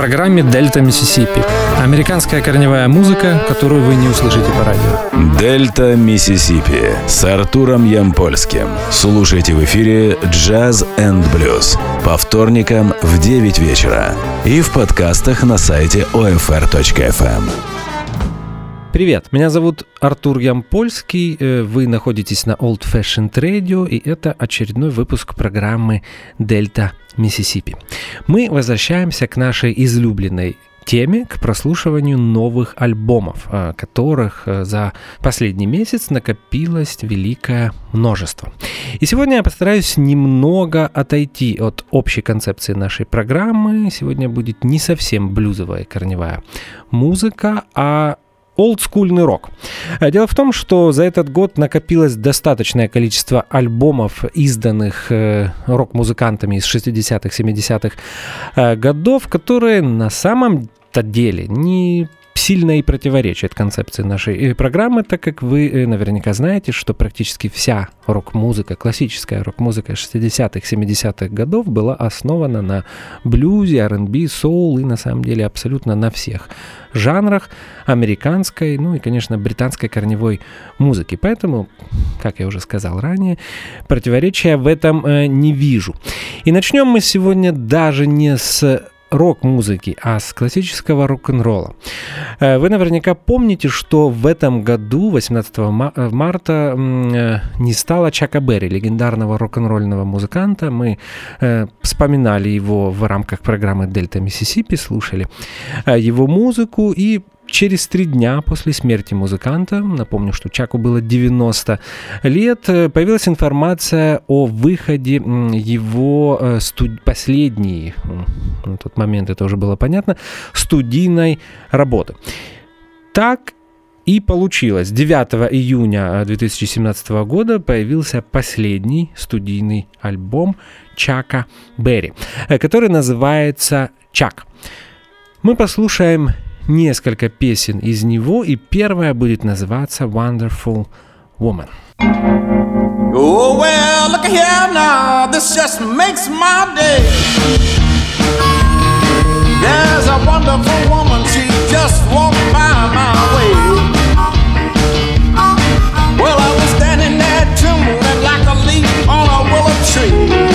программе «Дельта Миссисипи». Американская корневая музыка, которую вы не услышите по радио. «Дельта Миссисипи» с Артуром Ямпольским. Слушайте в эфире «Джаз энд блюз» по вторникам в 9 вечера и в подкастах на сайте OFR.FM. Привет, меня зовут Артур Ямпольский, э, вы находитесь на Old Fashioned Radio, и это очередной выпуск программы «Дельта Миссисипи». Мы возвращаемся к нашей излюбленной теме к прослушиванию новых альбомов, э, которых э, за последний месяц накопилось великое множество. И сегодня я постараюсь немного отойти от общей концепции нашей программы. Сегодня будет не совсем блюзовая корневая музыка, а олдскульный рок. А дело в том, что за этот год накопилось достаточное количество альбомов, изданных э, рок-музыкантами из 60-х, 70-х э, годов, которые на самом-то деле не сильно и противоречит концепции нашей э, программы, так как вы э, наверняка знаете, что практически вся рок-музыка, классическая рок-музыка 60-х, 70-х годов была основана на блюзе, R&B, соул и на самом деле абсолютно на всех жанрах американской, ну и, конечно, британской корневой музыки. Поэтому, как я уже сказал ранее, противоречия в этом э, не вижу. И начнем мы сегодня даже не с рок-музыки, а с классического рок-н-ролла. Э, вы наверняка помните, что в этом году, 18 э, марта, э, не стало Чака Берри, легендарного рок-н-ролльного музыканта. Мы вспоминали его в рамках программы «Дельта Миссисипи», слушали его музыку и Через три дня после смерти музыканта, напомню, что Чаку было 90 лет, э, появилась информация о выходе его э, студ... последней, на тот момент это уже было понятно, студийной работы. Так и получилось. 9 июня 2017 э, года появился последний студийный альбом Чака Берри, который называется «Чак». Мы послушаем несколько песен из него, и первая будет называться Wonderful Woman. Oh, well, look here now, this just makes my day. There's a wonderful woman, she just walked by my way. Well, I was standing there trembling like a leaf on a willow tree.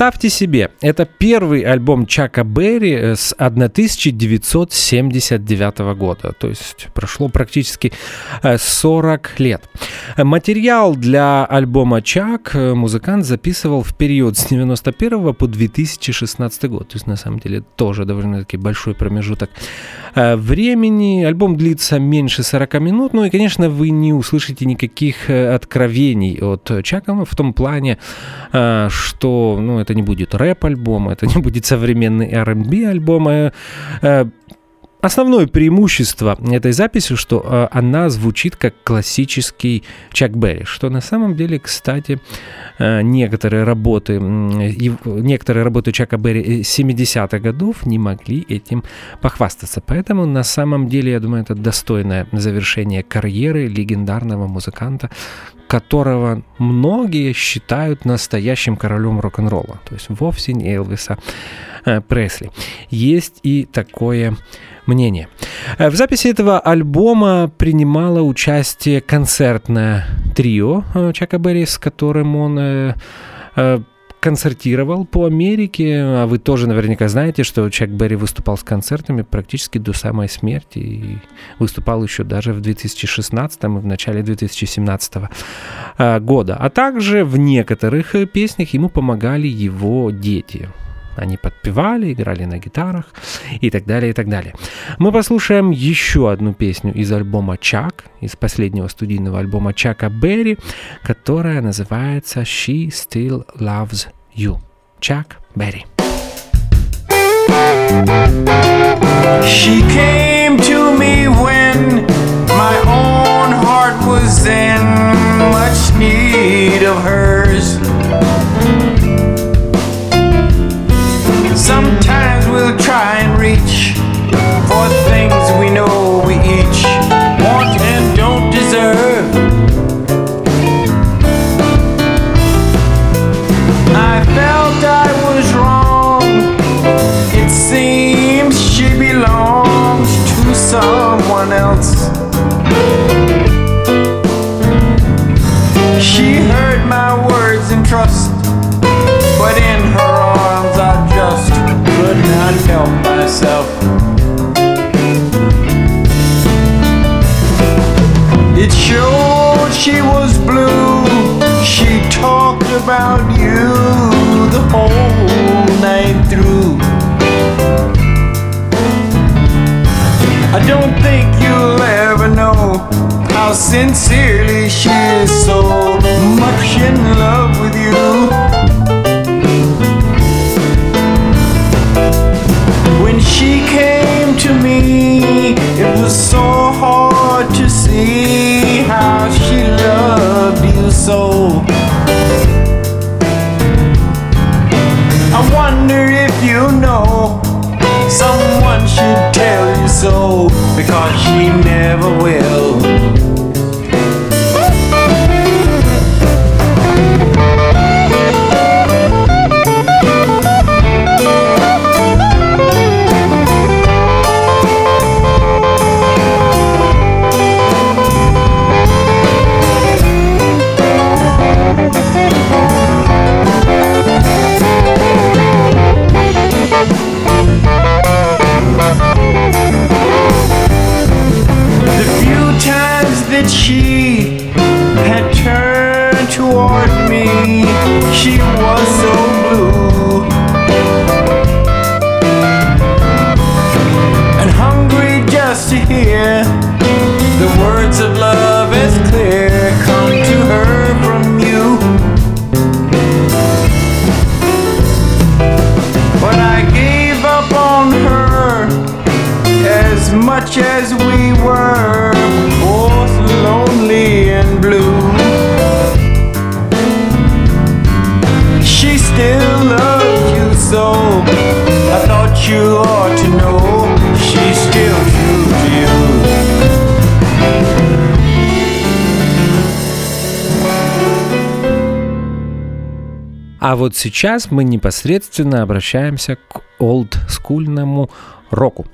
Представьте себе, это первый альбом Чака Берри э, с 1979 года, то есть прошло практически 40 э, лет. Материал для альбома Чак э, музыкант записывал в период с 91 по 2016 год, то есть на самом деле тоже довольно-таки большой промежуток времени. Альбом длится меньше 40 минут, ну и, конечно, вы не услышите никаких откровений от Чака в том плане, что ну, это не будет рэп-альбом, это не будет современный R&B альбом, а, а Основное преимущество этой записи, что э, она звучит как классический Чак Берри, что на самом деле, кстати, э, некоторые работы, э, некоторые работы Чака Берри 70-х годов не могли этим похвастаться. Поэтому на самом деле, я думаю, это достойное завершение карьеры легендарного музыканта, которого многие считают настоящим королем рок-н-ролла, то есть вовсе не Элвиса э, Пресли. Есть и такое мнение. Э, в записи этого альбома принимало участие концертное трио э, Чака Берри, с которым он концертировал по Америке, а вы тоже наверняка знаете, что Чак Берри выступал с концертами практически до самой смерти и выступал еще даже в 2016 и в начале 2017 а, года. А также в некоторых песнях ему помогали его дети. Они подпевали, играли на гитарах и так далее, и так далее. Мы послушаем еще одну песню из альбома «Чак», из последнего студийного альбома Чака Берри, которая называется «She Still Loves You». Чак Берри. She came to me when my own heart was in much need of hers. She was blue. She talked about you the whole night through. I don't think you'll ever know how sincerely she is so much in love with вот сейчас мы непосредственно обращаемся к олдскульному року.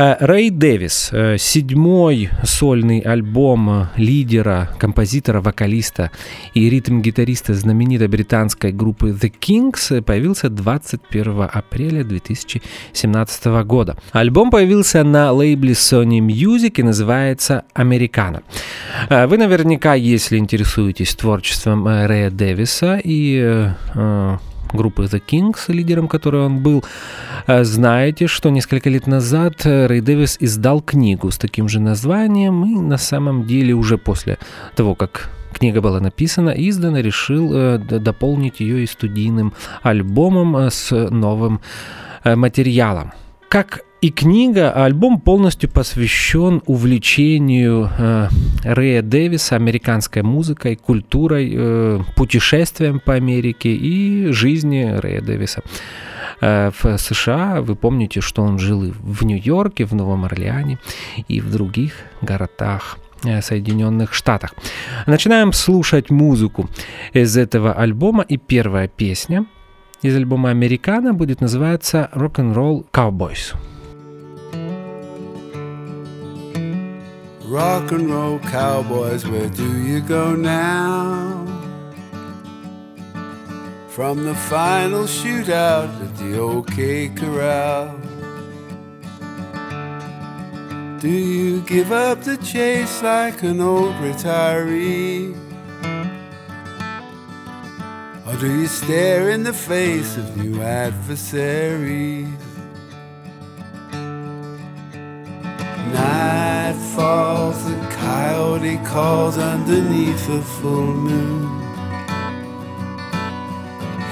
Э, Рэй Дэвис, э, седьмой сольный альбом э, лидера, композитора, вокалиста и ритм-гитариста знаменитой британской группы The Kings, появился 21 апреля 2017 года. Альбом появился на лейбле Sony Music и называется «Американо». Вы наверняка, если интересуетесь творчеством Рэя Дэвиса и группы The Kings, лидером которой он был, э, знаете, что несколько лет назад э, Рэй Дэвис издал книгу с таким же названием, и на самом деле уже после того, как книга была написана, издана, решил э, дополнить ее и студийным альбомом с новым материалом. Как и книга, альбом полностью посвящен увлечению э, Рэя Дэвиса американской музыкой, культурой, э, путешествием по Америке и жизни Рэя Дэвиса. Э, в США вы помните, что он жил и в Нью-Йорке, в Новом Орлеане и в других городах э, Соединенных Штатах. Начинаем слушать музыку из этого альбома, и первая песня из альбома «Американо» будет называться «Rock'n'Roll Cowboys». Rock and roll cowboys, where do you go now? From the final shootout at the OK Corral. Do you give up the chase like an old retiree? Or do you stare in the face of new adversaries? Night falls, the coyote calls underneath a full moon.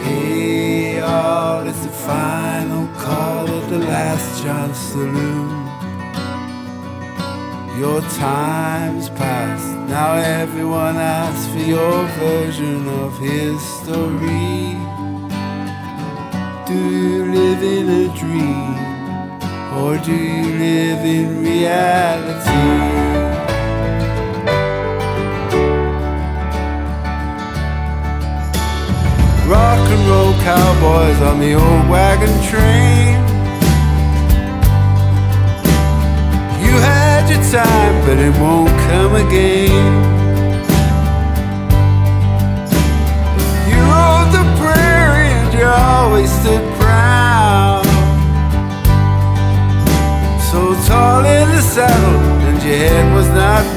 Hey, all it's the final call of the last chance saloon. Your time's past, now everyone asks for your version of history. Do you live in a dream? Or do you live in reality? Rock and roll cowboys on the old wagon train. You had your time, but it won't come again.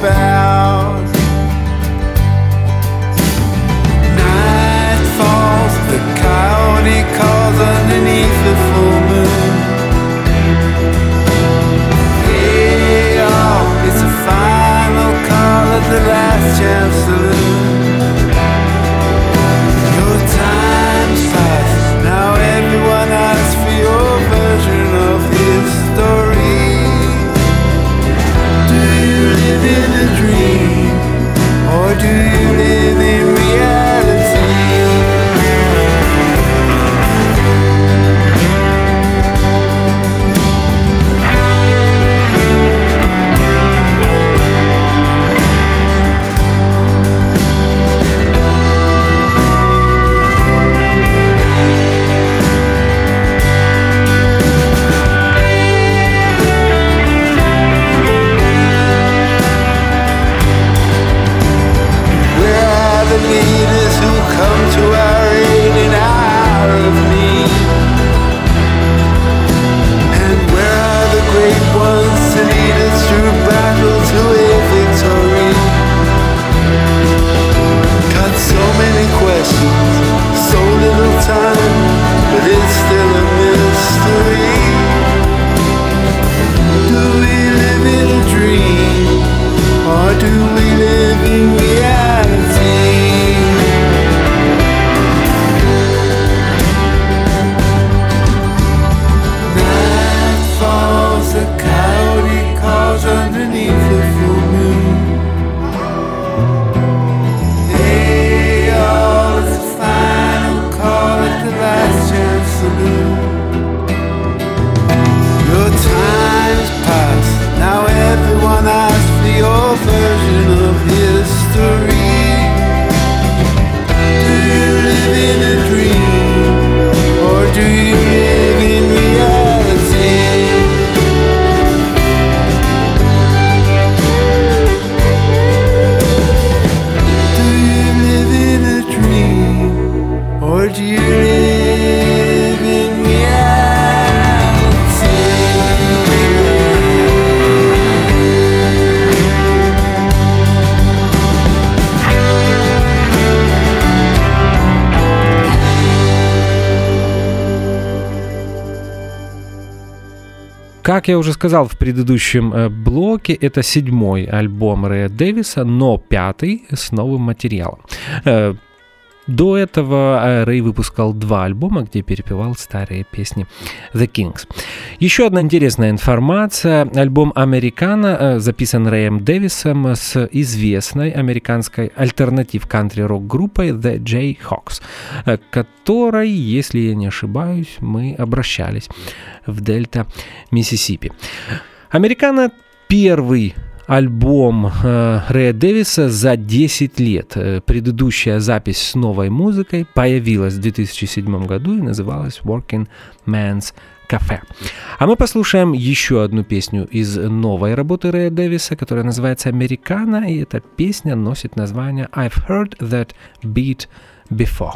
about. Как я уже сказал в предыдущем э, блоке, это седьмой альбом Рэя Дэвиса, но пятый с новым материалом. До этого э, Рэй выпускал два альбома, где перепевал старые песни The Kings. Еще одна интересная информация. Альбом «Американо» э, записан Рэем Дэвисом с известной американской альтернатив кантри-рок группой The Jayhawks, э, которой, если я не ошибаюсь, мы обращались в Дельта, Миссисипи. «Американо» первый альбом э, Рэя Дэвиса за 10 лет. Э, предыдущая запись с новой музыкой появилась в 2007 году и называлась Working Man's Cafe. А мы послушаем еще одну песню из новой работы Рэя Дэвиса, которая называется «Американа», и эта песня носит название «I've heard that beat before».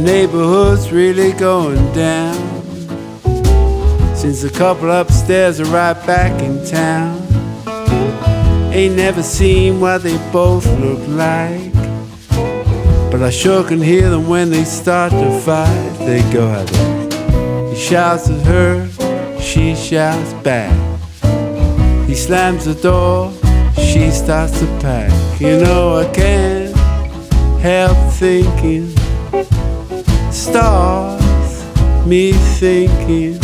Neighborhood's really going down. Since the couple upstairs are right back in town. Ain't never seen what they both look like. But I sure can hear them when they start to fight. They go at it. He shouts at her, she shouts back. He slams the door, she starts to pack. You know, I can't help thinking stars me thinking.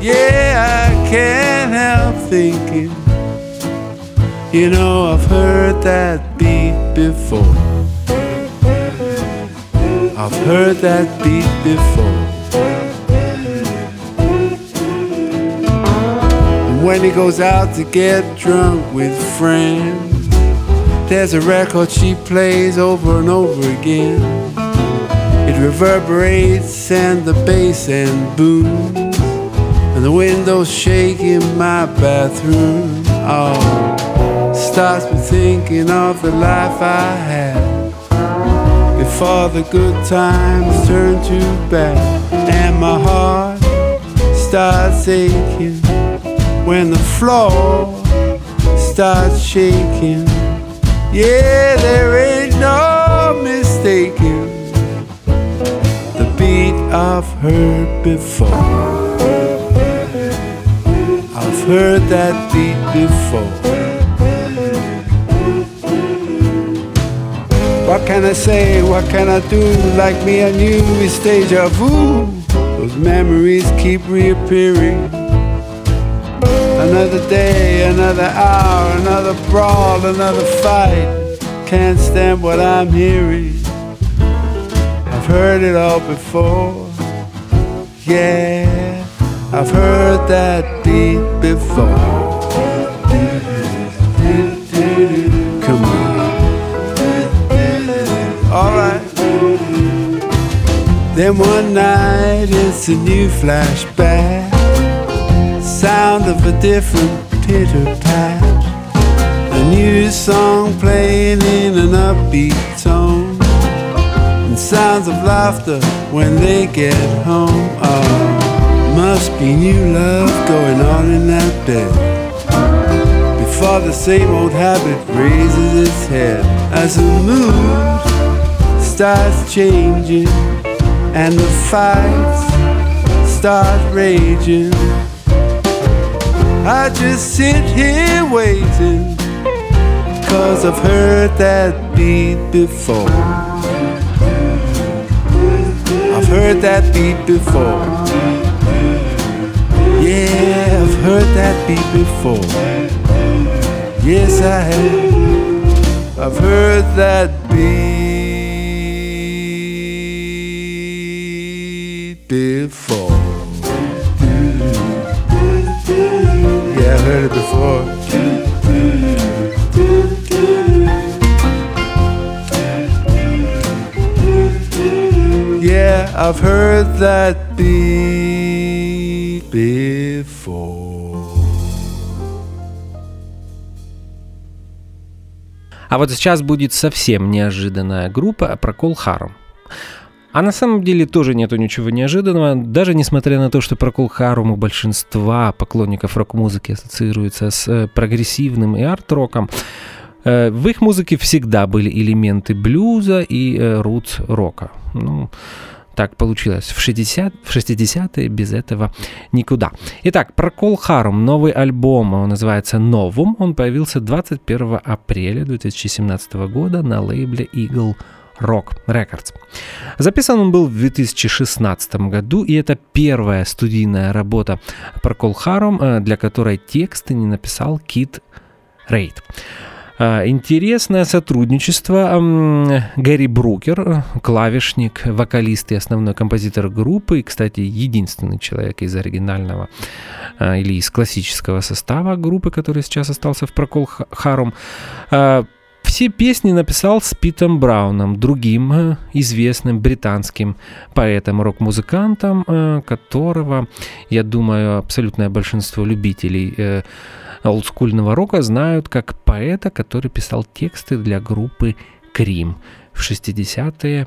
Yeah, I can't help thinking. You know, I've heard that beat before. I've heard that beat before. And when he goes out to get drunk with friends, there's a record she plays over and over again. It reverberates and the bass and booms And the windows shake in my bathroom. Oh, starts me thinking of the life I had. Before the good times turn to bad. And my heart starts aching When the floor starts shaking. Yeah, there ain't no mistaking I've heard before. I've heard that beat before. What can I say? What can I do? Like me and you, it's deja vu. Those memories keep reappearing. Another day, another hour, another brawl, another fight. Can't stand what I'm hearing. Heard it all before. Yeah, I've heard that beat before. Come on. Alright. Then one night it's a new flashback. Sound of a different pitter pat. A new song playing in an upbeat tone and sounds of laughter when they get home. Oh, must be new love going on in that bed. Before the same old habit raises its head as the mood starts changing and the fights start raging. I just sit here waiting, cause I've heard that beat before. Heard that beat before. Yeah, I've heard that beat before. Yes, I have. I've heard that beat before. Yeah, I've heard it before. I've heard that beat before. А вот сейчас будет совсем неожиданная группа Procol Harum. А на самом деле тоже нету ничего неожиданного, даже несмотря на то, что Прокол Харум у большинства поклонников рок-музыки ассоциируется с э, прогрессивным и арт-роком. Э, в их музыке всегда были элементы блюза и э, рут-рока. Ну, так получилось. В, 60, в 60-е без этого никуда. Итак, Прокол Харум, новый альбом, он называется «Новум». Он появился 21 апреля 2017 года на лейбле Eagle Rock Records. Записан он был в 2016 году, и это первая студийная работа Прокол Харум, э, для которой тексты не написал Кит Рейд. А, интересное сотрудничество. Гэри Брукер, клавишник, вокалист и основной композитор группы, и, кстати, единственный человек из оригинального а, или из классического состава группы, который сейчас остался в Прокол Харум. А, все песни написал с Питом Брауном, другим известным британским поэтом, рок-музыкантом, которого, я думаю, абсолютное большинство любителей э, олдскульного рока знают как поэта, который писал тексты для группы Крим в 60-е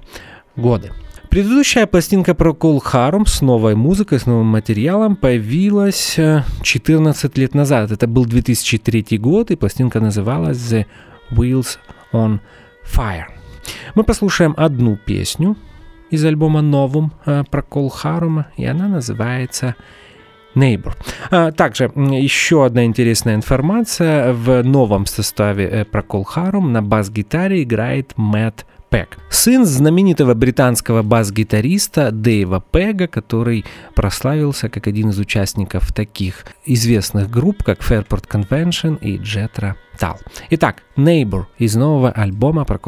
годы. Предыдущая пластинка про Кол Харум с новой музыкой, с новым материалом появилась 14 лет назад. Это был 2003 год, и пластинка называлась The Wheels on Fire. Мы послушаем одну песню из альбома «Новум» э, про Кол Харума, и она называется Neighbor. А, также еще одна интересная информация. В новом составе э, про Кол Харум на бас-гитаре играет Мэтт Пэг. Сын знаменитого британского бас-гитариста Дэйва Пега, который прославился как один из участников таких известных групп, как Fairport Convention и Jetro Tal. Итак, Neighbor из нового альбома про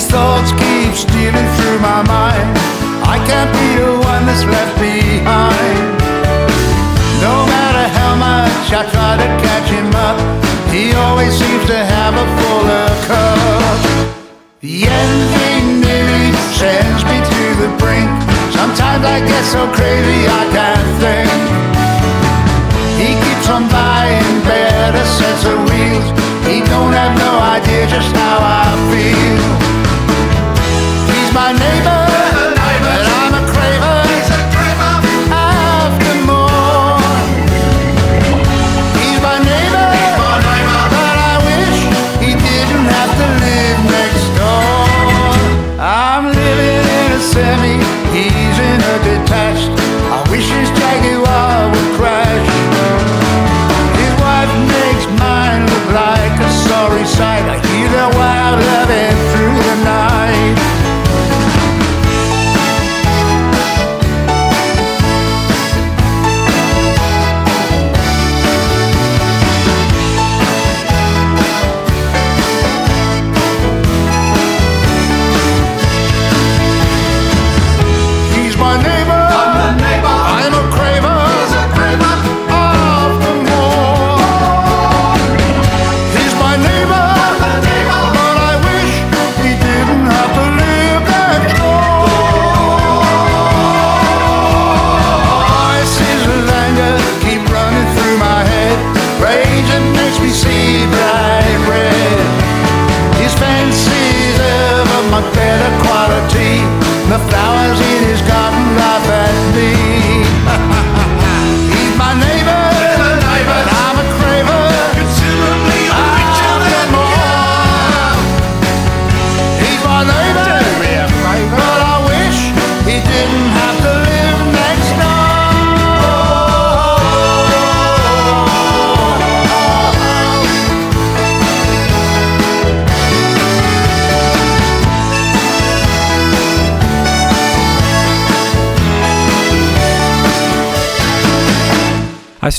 these thoughts keep stealing through my mind. I can't be the one that's left behind. No matter how much I try to catch him up, he always seems to have a fuller cup. The envy nearly sends me to the brink. Sometimes I get so crazy I can't think. He keeps on buying better sets of wheels. He don't have no idea just how I feel my neighbor.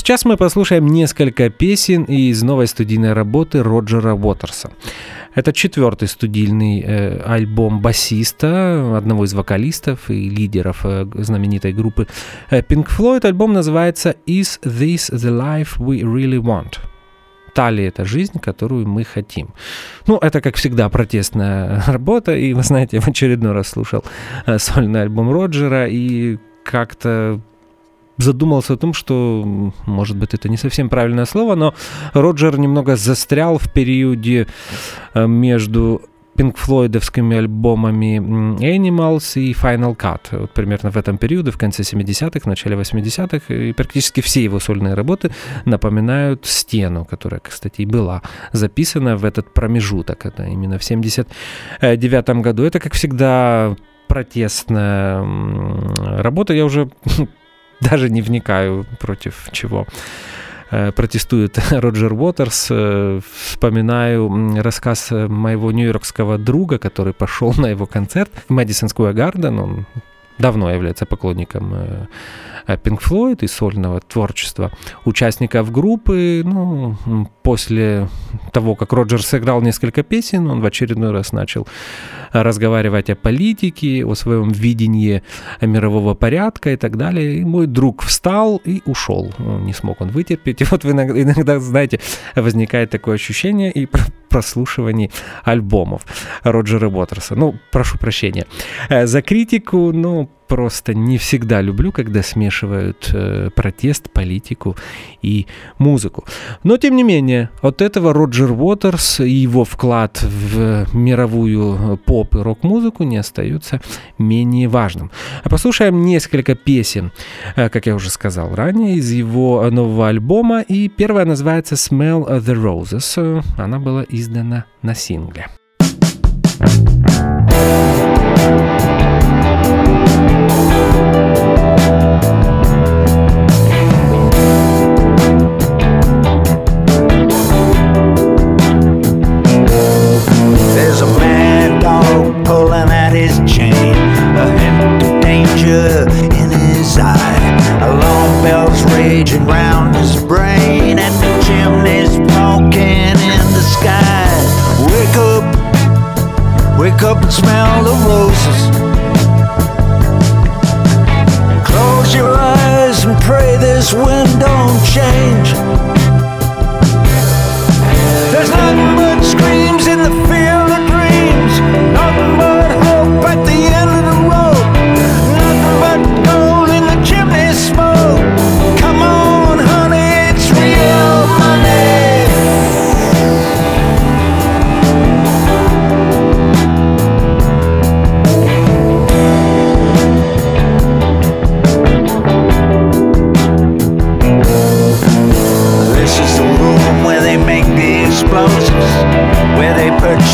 Сейчас мы послушаем несколько песен из новой студийной работы Роджера Уотерса. Это четвертый студийный э, альбом басиста, одного из вокалистов и лидеров э, знаменитой группы э, Pink Floyd. Альбом называется «Is This the Life We Really Want?» та ли это жизнь, которую мы хотим. Ну, это, как всегда, протестная работа, и, вы знаете, я в очередной раз слушал э, сольный альбом Роджера, и как-то задумался о том, что, может быть, это не совсем правильное слово, но Роджер немного застрял в периоде э, между Pink Флойдовскими альбомами Animals и Final Cut. Вот примерно в этом периоде, в конце 70-х, в начале 80-х, и практически все его сольные работы напоминают «Стену», которая, кстати, и была записана в этот промежуток. Это именно в 79 году. Это, как всегда, протестная работа. Я уже даже не вникаю против чего э, протестует Роджер Уотерс. Э, вспоминаю рассказ моего нью-йоркского друга, который пошел на его концерт в Мэдисон Сквер Гарден. Он давно является поклонником Pink э, Floyd и сольного творчества участников группы. Ну, после того, как Роджер сыграл несколько песен, он в очередной раз начал разговаривать о политике, о своем видении мирового порядка и так далее. И мой друг встал и ушел. Ну, не смог он вытерпеть. И вот иногда, иногда знаете, возникает такое ощущение и прослушивании альбомов Роджера Уотерса. Ну, прошу прощения э, за критику, но просто не всегда люблю, когда смешивают э, протест, политику и музыку. Но, тем не менее, от этого Роджер Уотерс и его вклад в мировую поп и рок-музыку не остается менее важным. А послушаем несколько песен, э, как я уже сказал ранее, из его нового альбома. И первая называется «Smell the Roses». Она была издана на сингле. wake up, wake up and smell the roses. Close your eyes and pray this wind don't change. There's nothing but screams in the field of dreams, nothing but.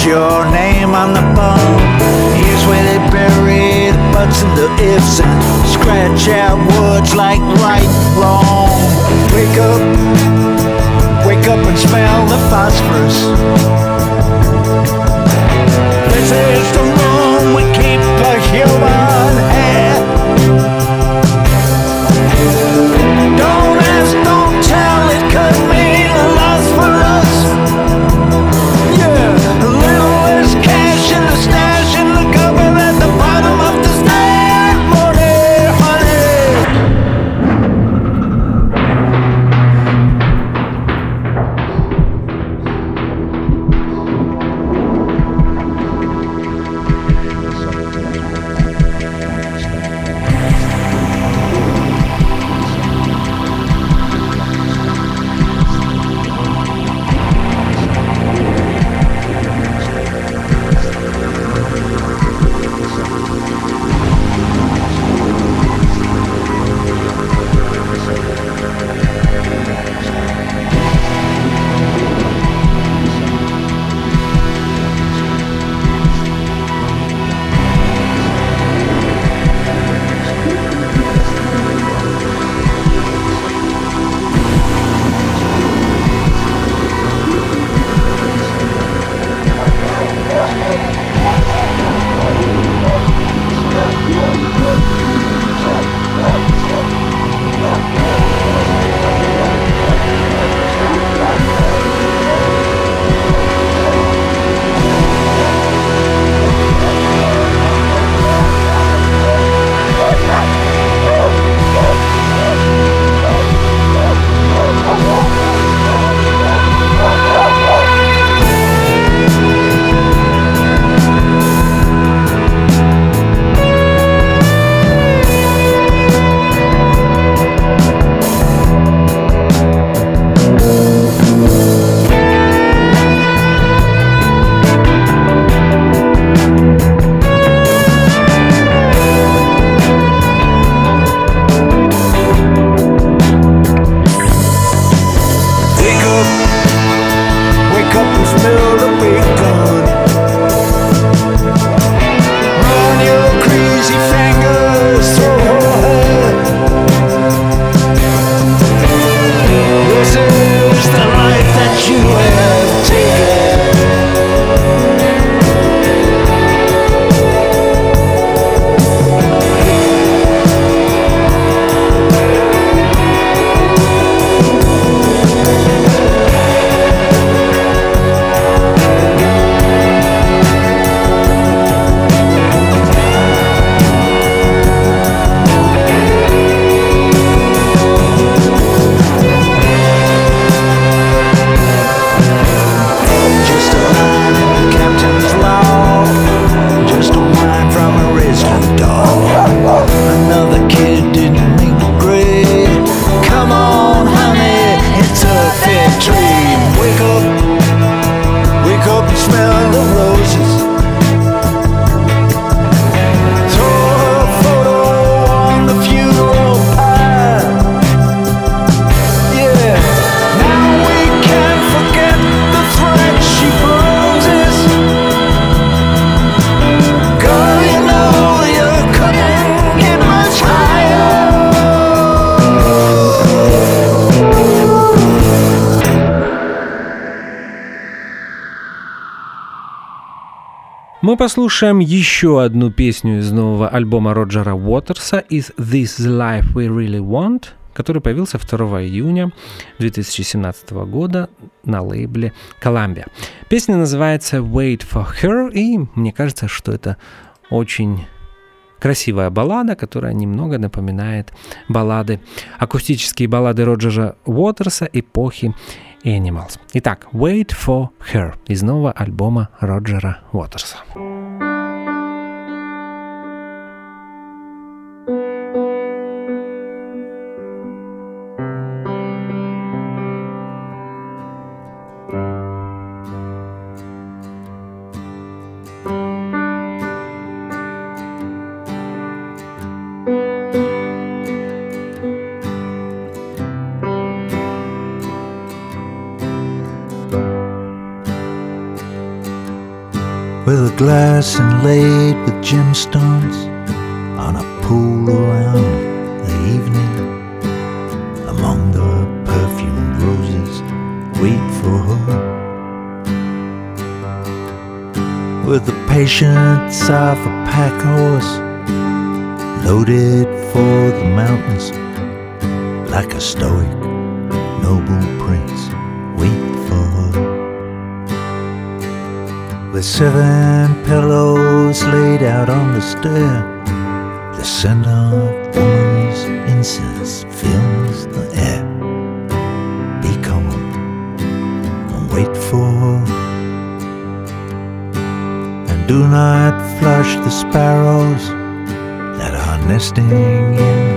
your name on the bone. Here's where they bury the butts and the ifs and scratch out words like right, wrong. Wake up, wake up and smell the phosphorus. This is the room we keep the human hand. Мы послушаем еще одну песню из нового альбома Роджера Уотерса «Is This the Life We Really Want?», который появился 2 июня 2017 года на лейбле Columbia. Песня называется «Wait for Her», и мне кажется, что это очень красивая баллада, которая немного напоминает баллады, акустические баллады Роджера Уотерса эпохи Animals. Итак, Wait for Her из нового альбома Роджера Уотерса. With a glass inlaid with gemstones on a pool around the evening. Among the perfumed roses wait for her. With the patience of a pack horse loaded for the mountains like a stoic noble with seven pillows laid out on the stair. The scent of woman's incense fills the air. Be calm and wait for. And do not flush the sparrows that are nesting in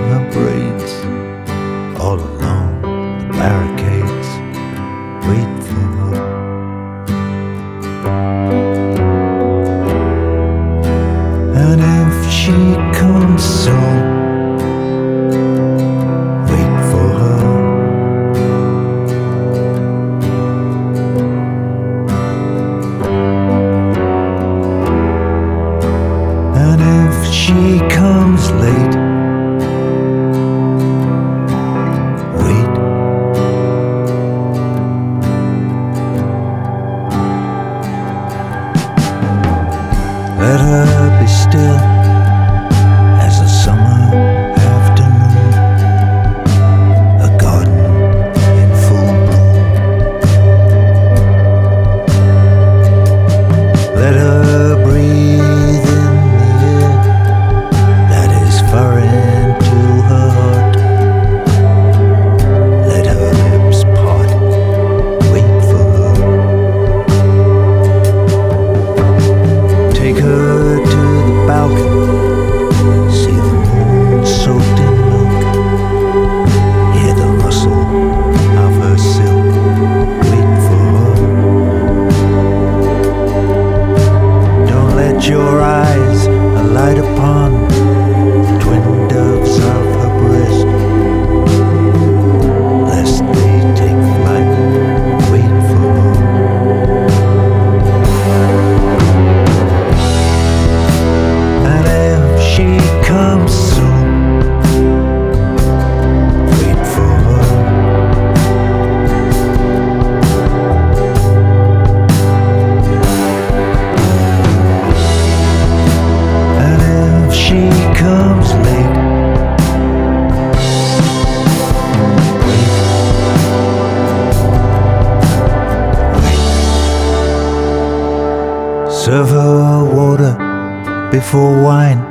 before wine.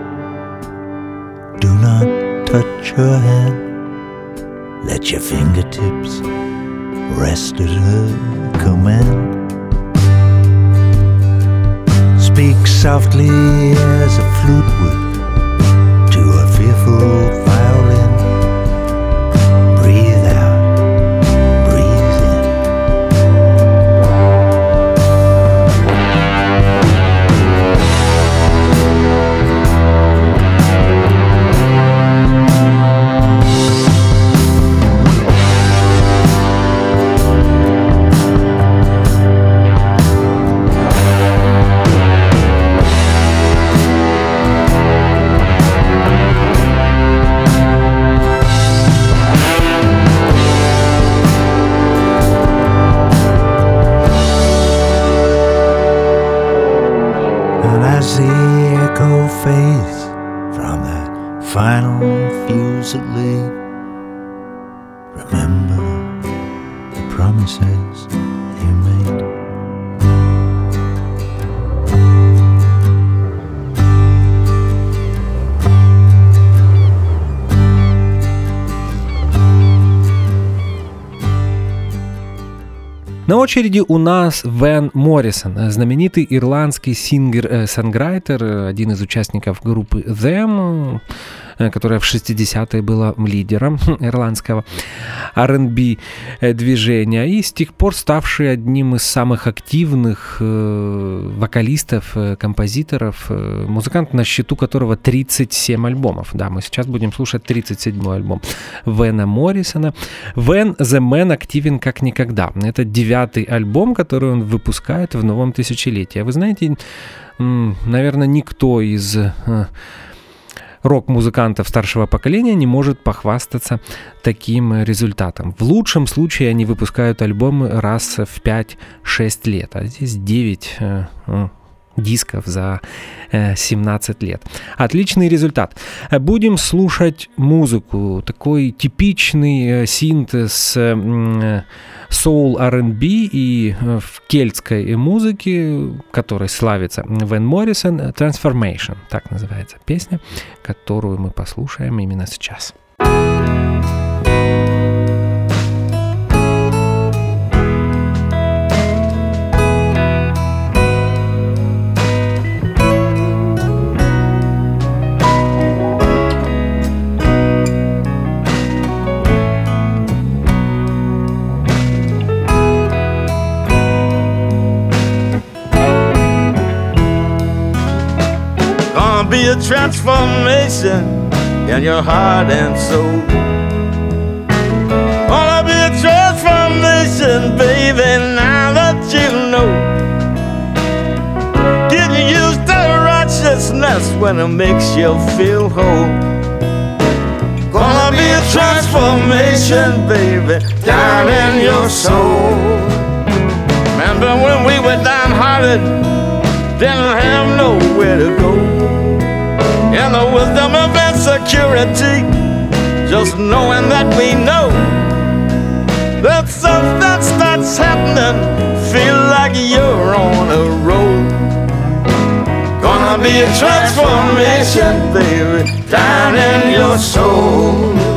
Do not touch her hand. Let your fingertips rest at her command. Speak softly as a flute would очереди у нас Ван Моррисон, знаменитый ирландский singer-songwriter, один из участников группы Them, Э, которая в 60-е была лидером ирландского R&B э, движения и с тех пор ставший одним из самых активных э, вокалистов, композиторов, музыкант, на счету которого 37 альбомов. Да, мы сейчас будем слушать 37-й альбом Вена Моррисона. Вен The Man активен как никогда. Это девятый альбом, который он выпускает в новом тысячелетии. А вы знаете, наверное, никто из рок-музыкантов старшего поколения не может похвастаться таким результатом. В лучшем случае они выпускают альбомы раз в 5-6 лет, а здесь 9 э, дисков за 17 лет. Отличный результат. Будем слушать музыку, такой типичный э, синтез соул R&B и э, в кельтской музыке, которой славится Вен Моррисон, Transformation, так называется песня, которую мы послушаем именно сейчас. Be a transformation in your heart and soul. Wanna be a transformation, baby, now that you know. Get used to righteousness when it makes you feel whole. Gonna be a transformation, baby, down in your soul. Remember when we were downhearted, didn't have nowhere to go and the wisdom of insecurity. Just knowing that we know that something starts happening, feel like you're on a road. Gonna be a transformation, baby, down in your soul.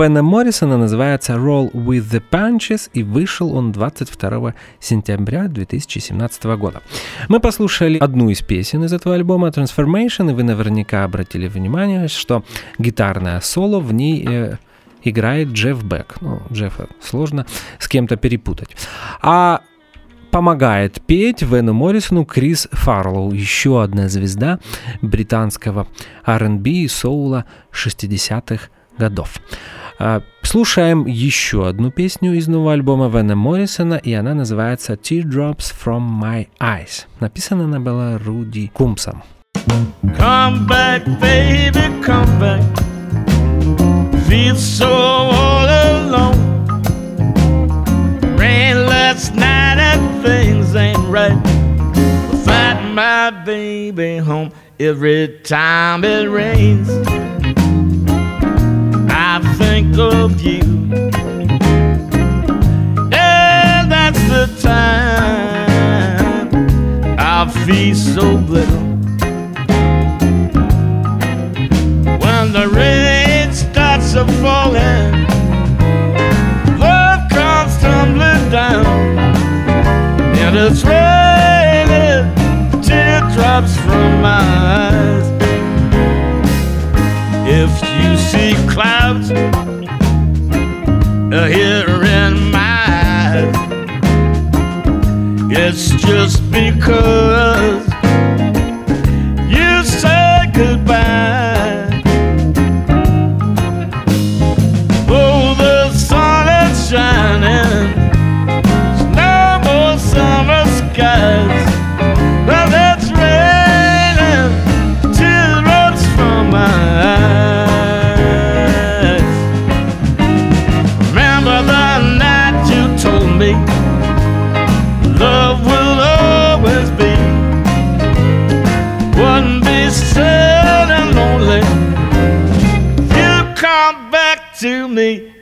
Вена Моррисона называется Roll with the Punches и вышел он 22 сентября 2017 года. Мы послушали одну из песен из этого альбома Transformation, и вы наверняка обратили внимание, что гитарное соло в ней э, играет Джефф Бек. Ну, Джеффа сложно с кем-то перепутать. А помогает петь Вену Моррисону Крис Фарлоу, еще одна звезда британского R&B и соула 60-х годов. А, слушаем еще одну песню из нового альбома Вена Моррисона, и она называется Teardrops from My Eyes. Написана она была Руди Кумсом. Come back, baby, come back. Feel so all alone. Rain last night and things ain't right. Find my baby home every time it rains. Think of you. And that's the time I feel so little. When the rain starts a falling, love comes tumbling down, and it's raining teardrops from my eyes. You see clouds uh, here in my eyes, it's just because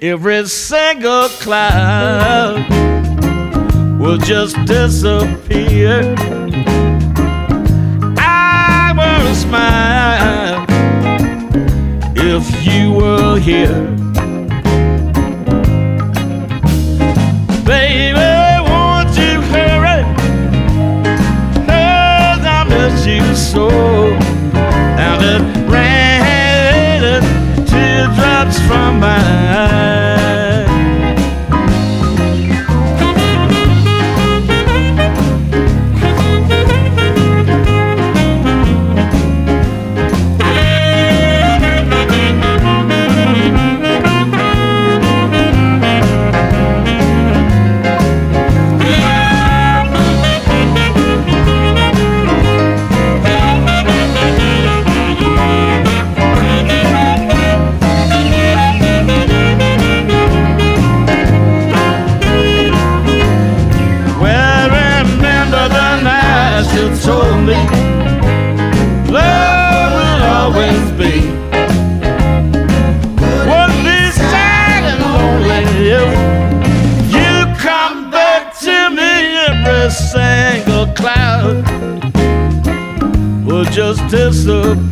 every single cloud will just disappear. I will smile if you were here. Baby, won't you hurry? 'Cause I miss you so. And it teardrops from my eyes. the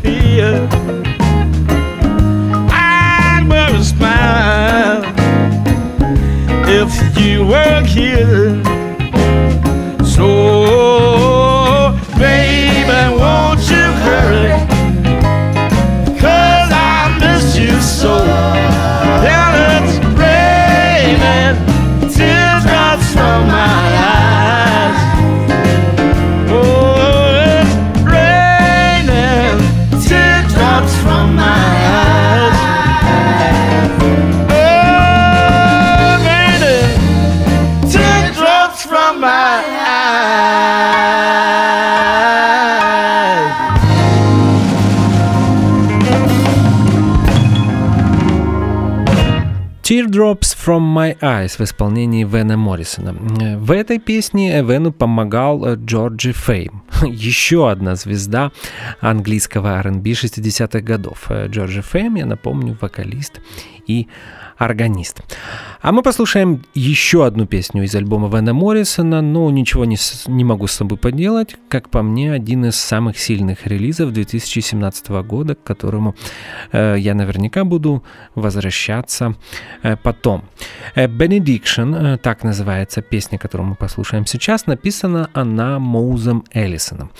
Teardrops from My Eyes в исполнении Вена Моррисона. В этой песне Вену помогал э, Джорджи Фейм, еще одна звезда английского R&B 60-х годов. Э, Джорджи Фейм, я напомню, вокалист и органист. А мы послушаем еще одну песню из альбома Вена Моррисона, но ничего не, не могу с собой поделать. Как по мне, один из самых сильных релизов 2017 года, к которому э, я наверняка буду возвращаться э, потом. Э, Benediction, э, так называется песня, которую мы послушаем сейчас, написана она Моузом Эллисоном.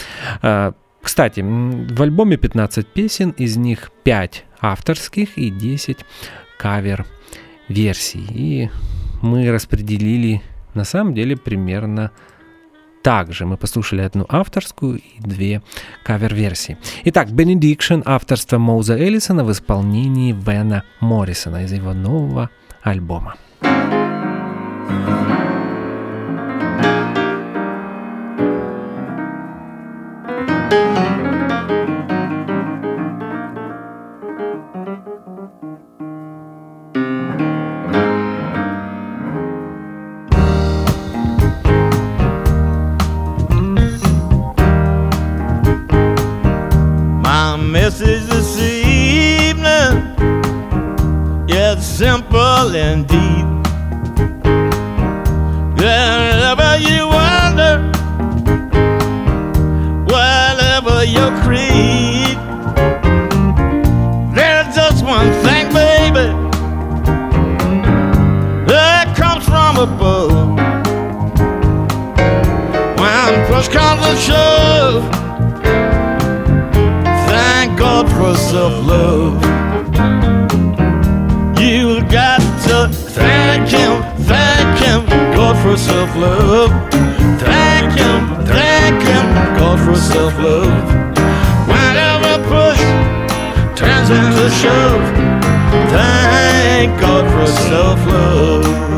Э, кстати, в альбоме 15 песен, из них 5 авторских и 10 кавер-версий. И мы распределили на самом деле примерно так же. Мы послушали одну авторскую и две кавер-версии. Итак, Benediction авторства Моуза Эллисона в исполнении Вена Моррисона из его нового альбома. My and deep. Wherever you wander, whatever your creed, there's just one thing, baby, that comes from above. When push comes to shove. Thank God for self-love. Thank Him, thank Him, God for self-love. Thank Him, thank Him, God for self-love. Whenever push turns into shove, thank God for self-love. When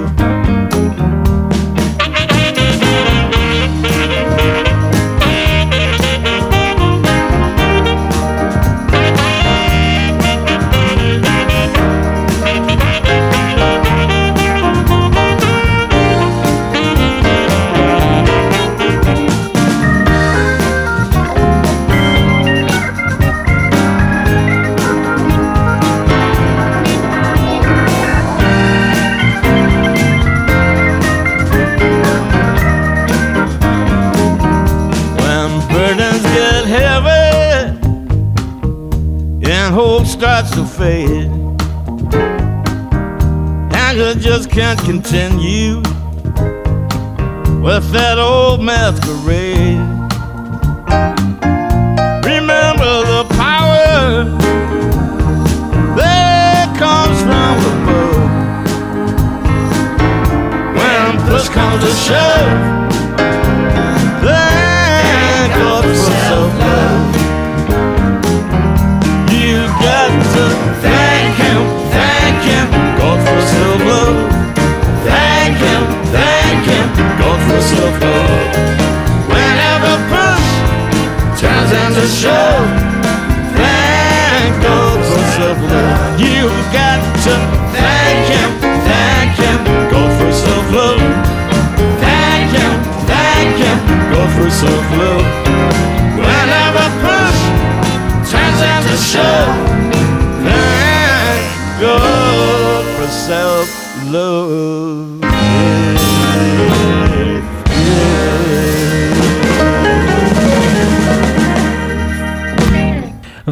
and you just can't continue with that old masquerade. Remember the power that comes from above. When push comes to shove. Into shove, thank God for self-love. You've got to thank Him, thank Him, God for self-love. Thank Him, thank Him, God for self-love. Whenever push turns into shove, thank God for self-love.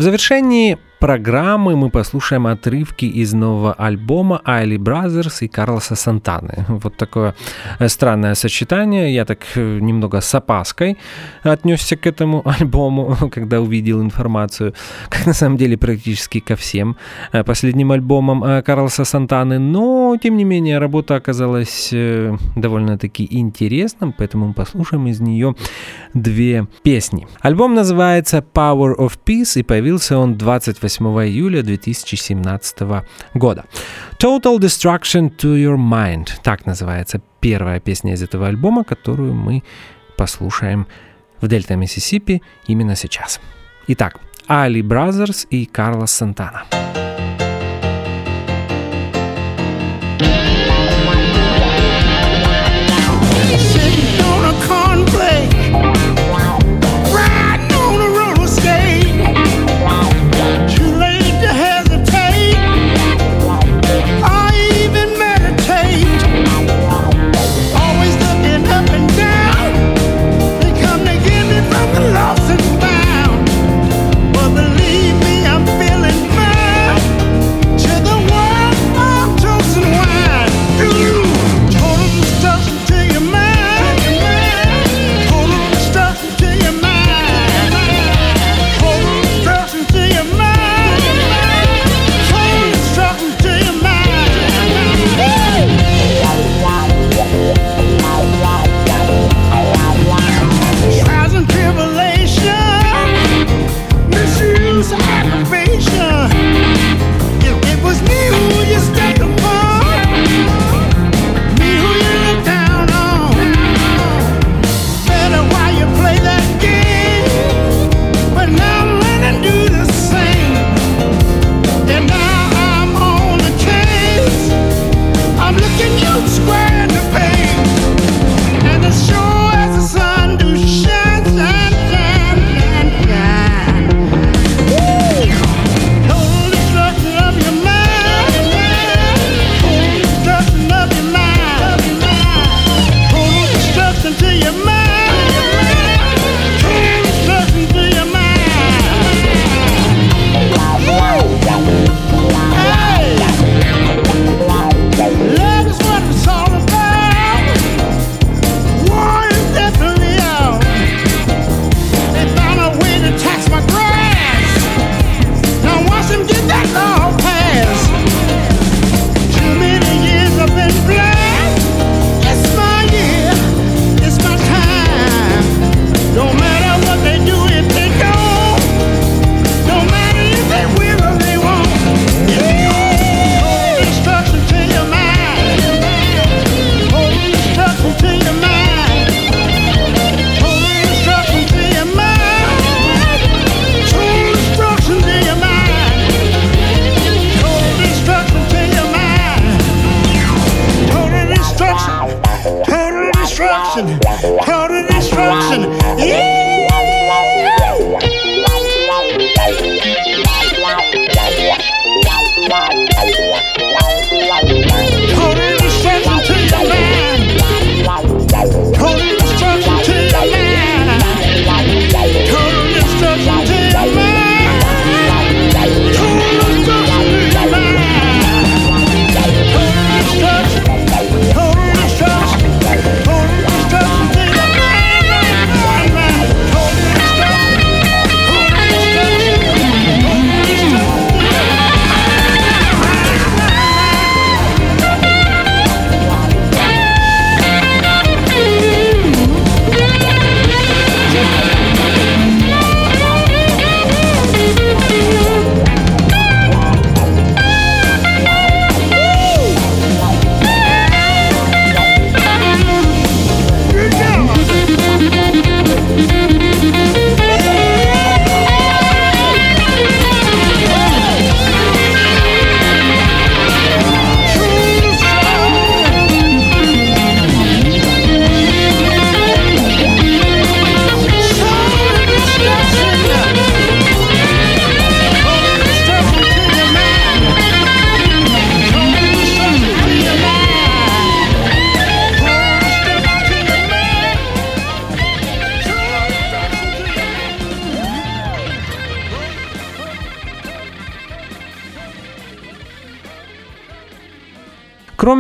Завершении программы мы послушаем отрывки из нового альбома Isley Brothers и Карлоса Сантаны. Вот такое э, странное сочетание. Я так э, немного с опаской отнесся к этому альбому, когда увидел информацию, как на самом деле практически ко всем э, последним альбомам Карлоса Сантаны. Но, тем не менее, работа оказалась довольно-таки интересным, поэтому мы послушаем из нее две песни. Альбом называется Power of Peace и появился он 28 июля 2017 года. Total Destruction to Your Mind. Так называется первая песня из этого альбома, которую мы послушаем в Дельта Миссисипи именно сейчас. Итак, Isley Brothers и Карлос Сантана. Sitting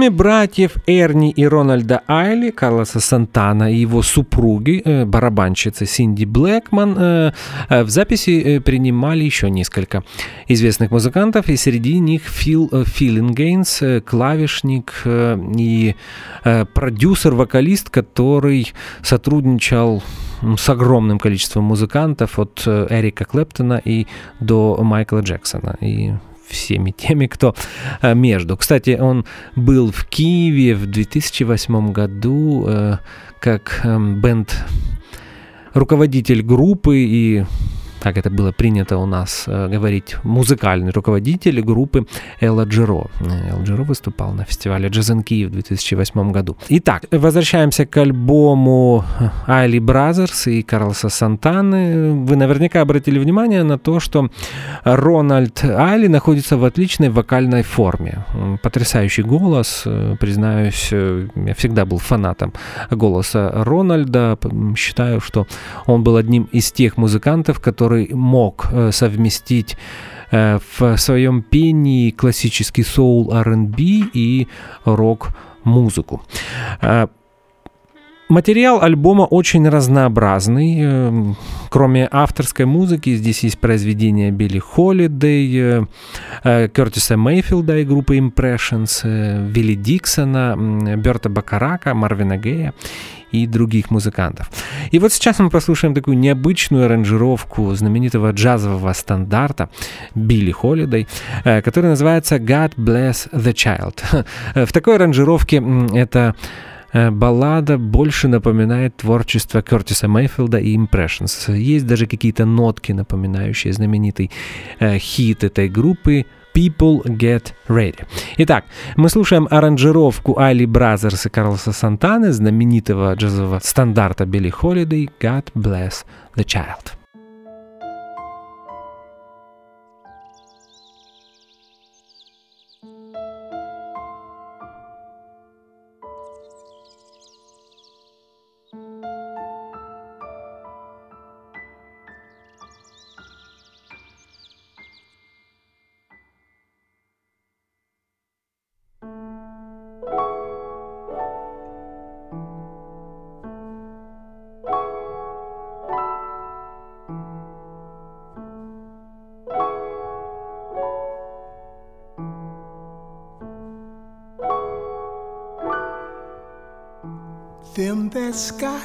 Кроме братьев Эрни и Рональда Айли, Карлоса Сантана и его супруги, э, барабанщицы Синди Блэкман, э, э, в записи принимали еще несколько известных музыкантов, и среди них Фил Филлингейнс, клавишник и продюсер-вокалист, который сотрудничал с огромным количеством музыкантов от Эрика Клэптона и до Майкла Джексона. И всеми теми, кто э, между. Кстати, он был в Киеве в 2008 году э, как э, бенд руководитель группы и как это было принято у нас э, говорить, музыкальный руководитель группы Эла Джерро. Э, Эл Джерро выступал на фестивале in Kyiv в 2008 году. Итак, возвращаемся к альбому Isley Brothers и Карлоса Сантаны. Вы наверняка обратили внимание на то, что Рональд Айли находится в отличной вокальной форме. Потрясающий голос, э, признаюсь, э, я всегда был фанатом голоса Рональда. Считаю, что он был одним из тех музыкантов, который мог э, совместить э, в своем пении классический соул R&B и рок-музыку. Э, Материал альбома очень разнообразный. Эм, Кроме авторской музыки, здесь есть произведения Билли Холидей, э, э, Кертиса Мейфилда и группы Impressions, э, Вилли Диксона, Берта Бакарака, Марвина Гея и других музыкантов. И вот сейчас мы послушаем такую необычную аранжировку знаменитого джазового стандарта Билли Холидей, э, который называется «God Bless the Child». В такой аранжировке это э, баллада больше напоминает творчество Кертиса Мейфилда и Impressions. Есть даже какие-то нотки, напоминающие знаменитый э, хит этой группы People Get Ready. Итак, мы слушаем аранжировку Isley Brothers и Карлоса Сантаны, знаменитого джазового стандарта Билли Холидей «God Bless the Child». sky.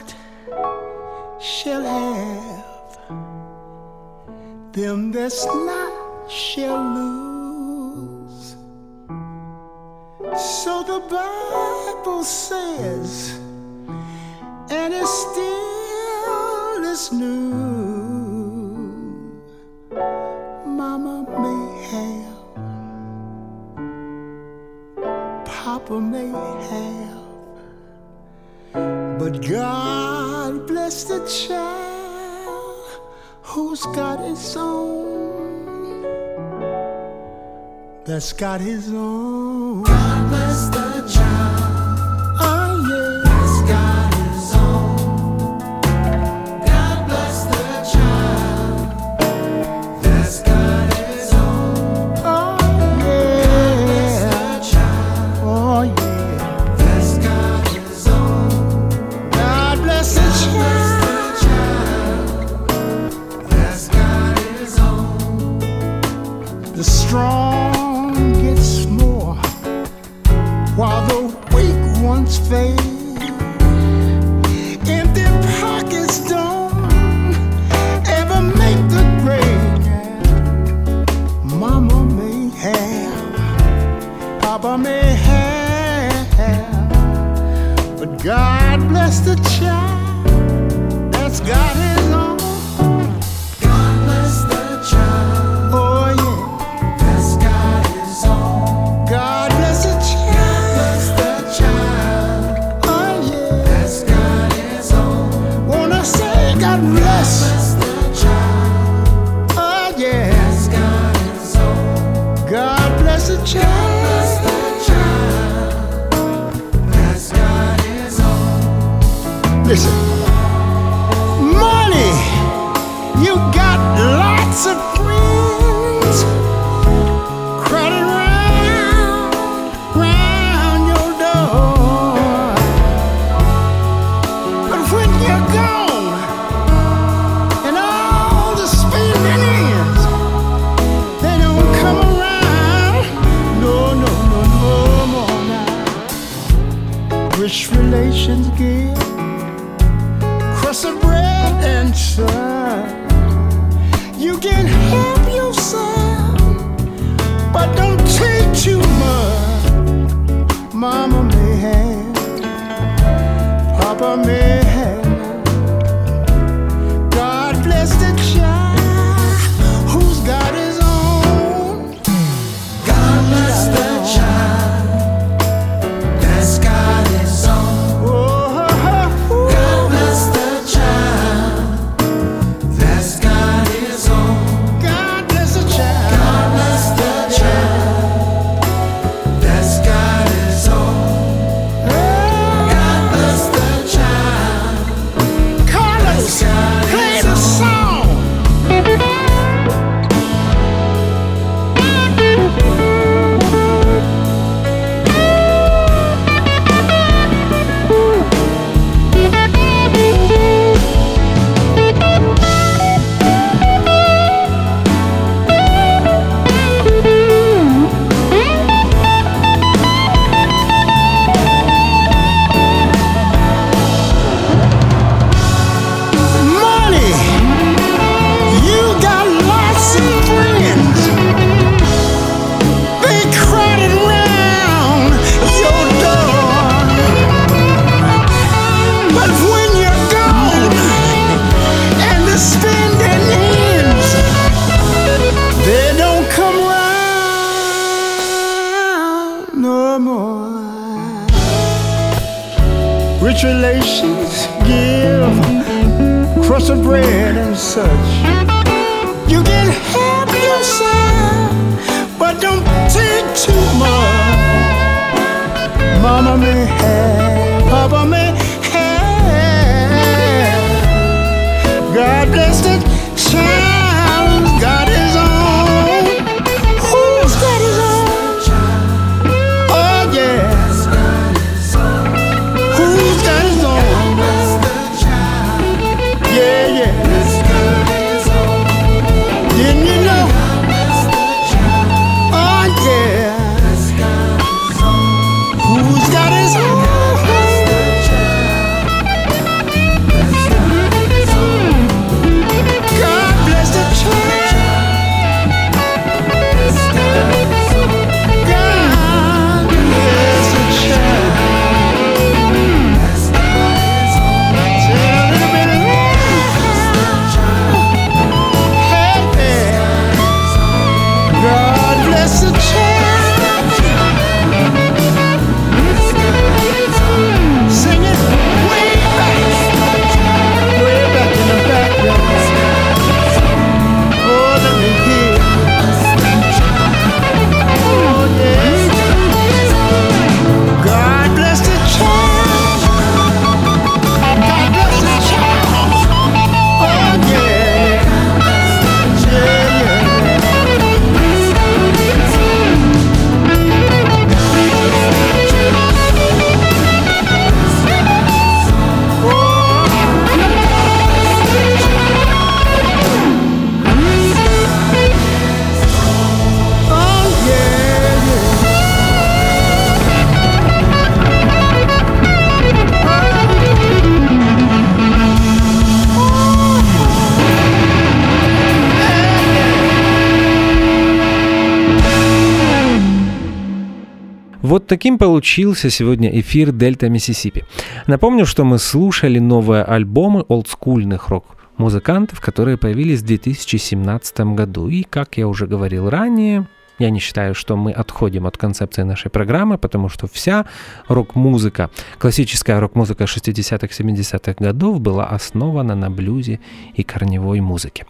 Таким получился сегодня эфир Дельта Миссисипи. Напомню, что мы слушали новые альбомы олдскульных рок-музыкантов, которые появились в 2017 году. И, как я уже говорил ранее, я не считаю, что мы отходим от концепции нашей программы, потому что вся рок-музыка, классическая рок-музыка 60-х, 70-х годов была основана на блюзе и корневой музыке.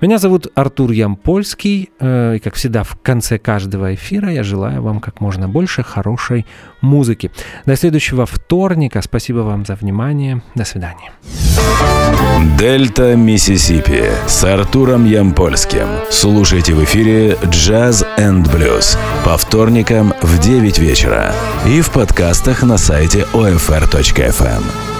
Меня зовут Артур Ямпольский, э, и как всегда в конце каждого эфира я желаю вам как можно больше хорошей музыки. До следующего вторника. Спасибо вам за внимание. До свидания. Дельта Миссисипи с Артуром Ямпольским. Слушайте в эфире Jazz and Blues по вторникам в 9 вечера и в подкастах на сайте OFR.FM.